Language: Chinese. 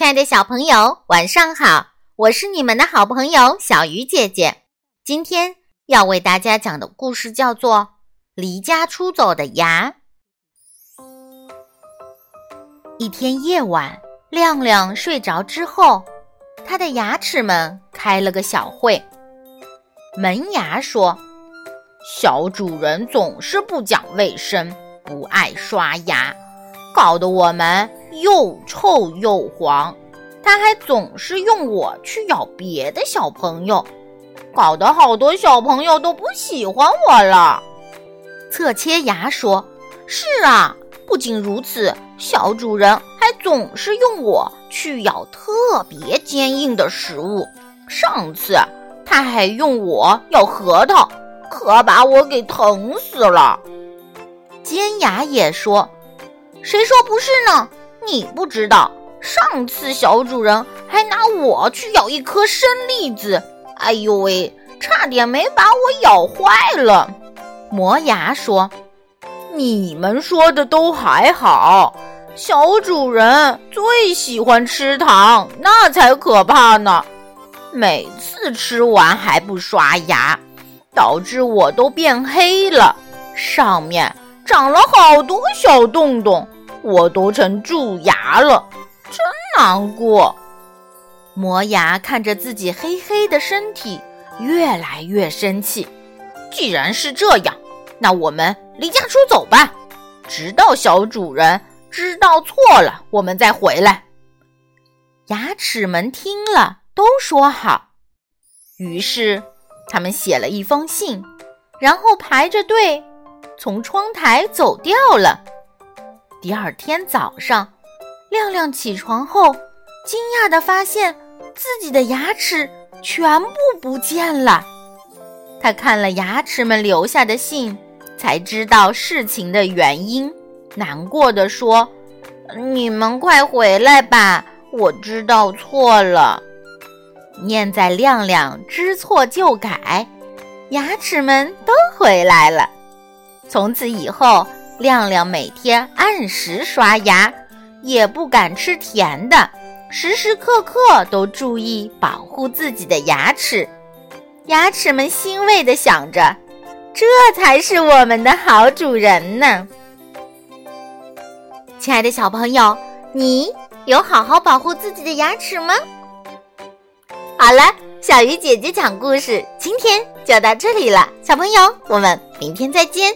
亲爱的小朋友，晚上好！我是你们的好朋友小鱼姐姐。今天要为大家讲的故事叫做《离家出走的牙》。一天夜晚，亮亮睡着之后，他的牙齿们开了个小会。门牙说：“小主人总是不讲卫生，不爱刷牙，搞得我们又臭又黄。他还总是用我去咬别的小朋友，搞得好多小朋友都不喜欢我了。”侧切牙说：“是啊，不仅如此，小主人还总是用我去咬特别坚硬的食物。上次。”他还用我咬核桃，可把我给疼死了。尖牙也说：“谁说不是呢？你不知道，上次小主人还拿我去咬一颗生栗子，哎呦喂，差点没把我咬坏了。”磨牙说：“你们说的都还好，小主人最喜欢吃糖，那才可怕呢。”每次吃完还不刷牙，导致我都变黑了，上面长了好多小洞洞，我都成蛀牙了，真难过。磨牙看着自己黑黑的身体，越来越生气。既然是这样，那我们离家出走吧，直到小主人知道错了，我们再回来。牙齿们听了。都说好，于是他们写了一封信，然后排着队从窗台走掉了。第二天早上，亮亮起床后，惊讶地发现自己的牙齿全部不见了。他看了牙齿们留下的信，才知道事情的原因，难过的说：“你们快回来吧，我知道错了。”念在亮亮知错就改，牙齿们都回来了。从此以后，亮亮每天按时刷牙，也不敢吃甜的，时时刻刻都注意保护自己的牙齿。牙齿们欣慰地想着：“这才是我们的好主人呢。”亲爱的小朋友，你有好好保护自己的牙齿吗？好了，小鱼姐姐讲故事，今天就到这里了。小朋友，我们明天再见。